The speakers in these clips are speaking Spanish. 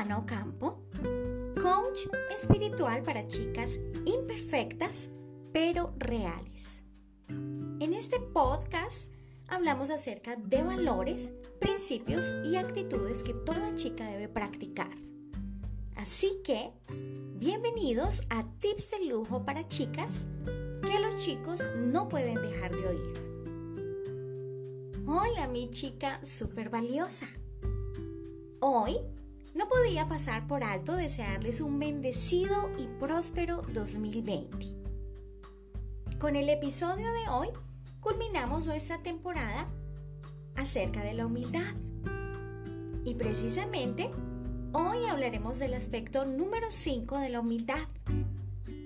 Ana Ocampo, coach espiritual para chicas imperfectas pero reales. En este podcast hablamos acerca de valores, principios y actitudes que toda chica debe practicar. Así que, bienvenidos a Tips de Lujo para Chicas que los chicos no pueden dejar de oír. Hola mi chica súper valiosa. Hoy no podía pasar por alto desearles un bendecido y próspero 2020. Con el episodio de hoy culminamos nuestra temporada acerca de la humildad. Y precisamente hoy hablaremos del aspecto número 5 de la humildad,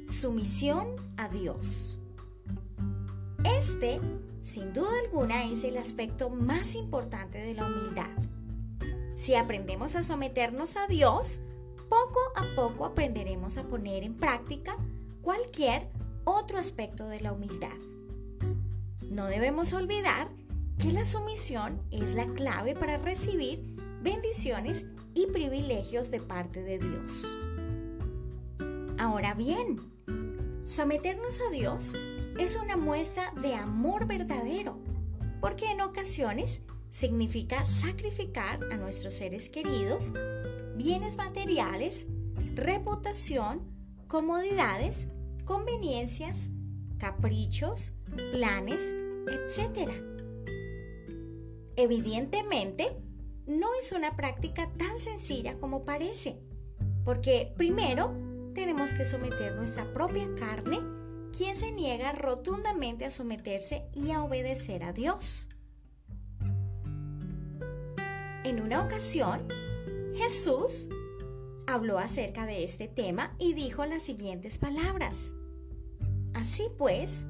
sumisión a Dios. Este, sin duda alguna, es el aspecto más importante de la humildad. Si aprendemos a someternos a Dios, poco a poco aprenderemos a poner en práctica cualquier otro aspecto de la humildad. No debemos olvidar que la sumisión es la clave para recibir bendiciones y privilegios de parte de Dios. Ahora bien, someternos a Dios es una muestra de amor verdadero, porque en ocasiones significa sacrificar a nuestros seres queridos, bienes materiales, reputación, comodidades, conveniencias, caprichos, planes, etc. Evidentemente, no es una práctica tan sencilla como parece, porque primero tenemos que someter nuestra propia carne, quien se niega rotundamente a someterse y a obedecer a Dios. En una ocasión, Jesús habló acerca de este tema y dijo las siguientes palabras. Así pues,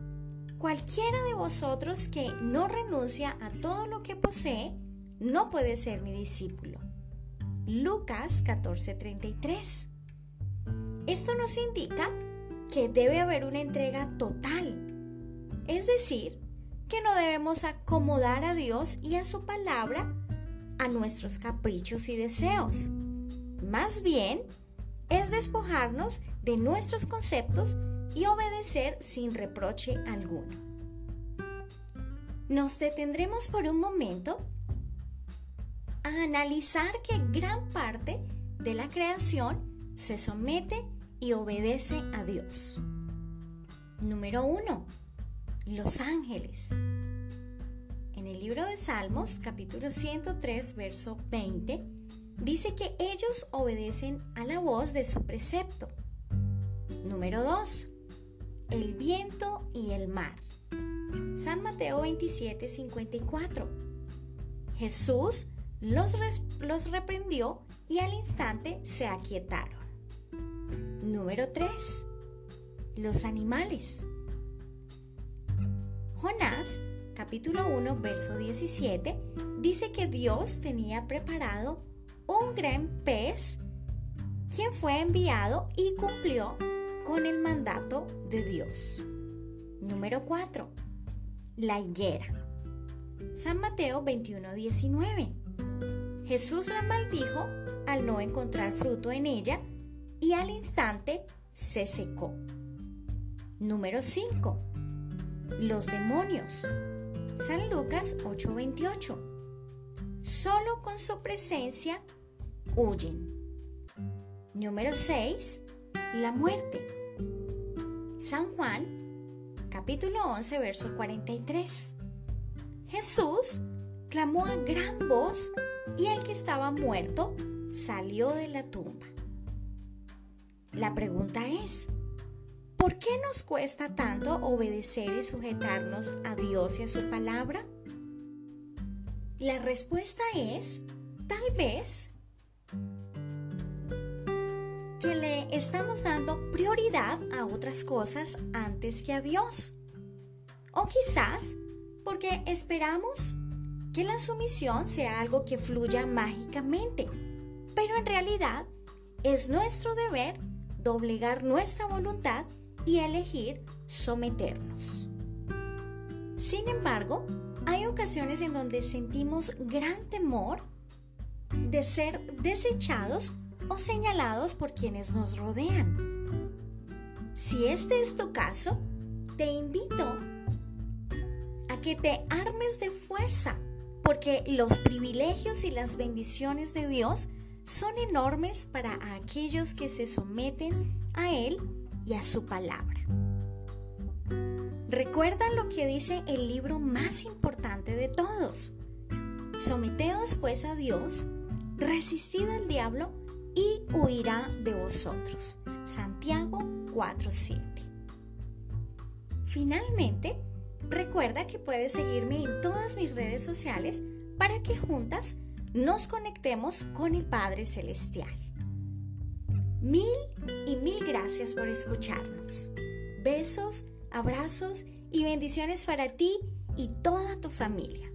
cualquiera de vosotros que no renuncia a todo lo que posee, no puede ser mi discípulo. Lucas 14:33 esto nos indica que debe haber una entrega total. Es decir, que no debemos acomodar a Dios y a su palabra a nuestros caprichos y deseos. Más bien, es despojarnos de nuestros conceptos y obedecer sin reproche alguno. Nos detendremos por un momento a analizar que gran parte de la creación se somete y obedece a Dios. Número 1. Los ángeles. En el libro de Salmos, capítulo 103, verso 20, dice que ellos obedecen a la voz de su precepto. Número 2. El viento y el mar. San Mateo 27, 54. Jesús los, los reprendió y al instante se aquietaron. Número 3. Los animales. Jonás, capítulo 1, verso 17, dice que Dios tenía preparado un gran pez, quien fue enviado y cumplió con el mandato de Dios. Número 4. La higuera. San Mateo 21, 19. Jesús la maldijo al no encontrar fruto en ella y al instante se secó. Número 5. Los demonios. San Lucas 8:28. Solo con su presencia huyen. Número 6. La muerte. San Juan, capítulo 11, verso 43. Jesús clamó a gran voz y el que estaba muerto salió de la tumba. La pregunta es, ¿por qué nos cuesta tanto obedecer y sujetarnos a Dios y a su palabra? La respuesta es, tal vez, que le estamos dando prioridad a otras cosas antes que a Dios. O quizás porque esperamos que la sumisión sea algo que fluya mágicamente, pero en realidad es nuestro deber doblegar nuestra voluntad y elegir someternos. Sin embargo, hay ocasiones en donde sentimos gran temor de ser desechados o señalados por quienes nos rodean. Si este es tu caso, te invito a que te armes de fuerza, porque los privilegios y las bendiciones de Dios son enormes para aquellos que se someten a Él y a su palabra. Recuerda lo que dice el libro más importante de todos. Someteos pues a Dios, resistid al diablo y huirá de vosotros. Santiago 4:7. Finalmente, recuerda que puedes seguirme en todas mis redes sociales para que juntas nos conectemos con el Padre Celestial. Mil y mil gracias por escucharnos. Besos, abrazos y bendiciones para ti y toda tu familia.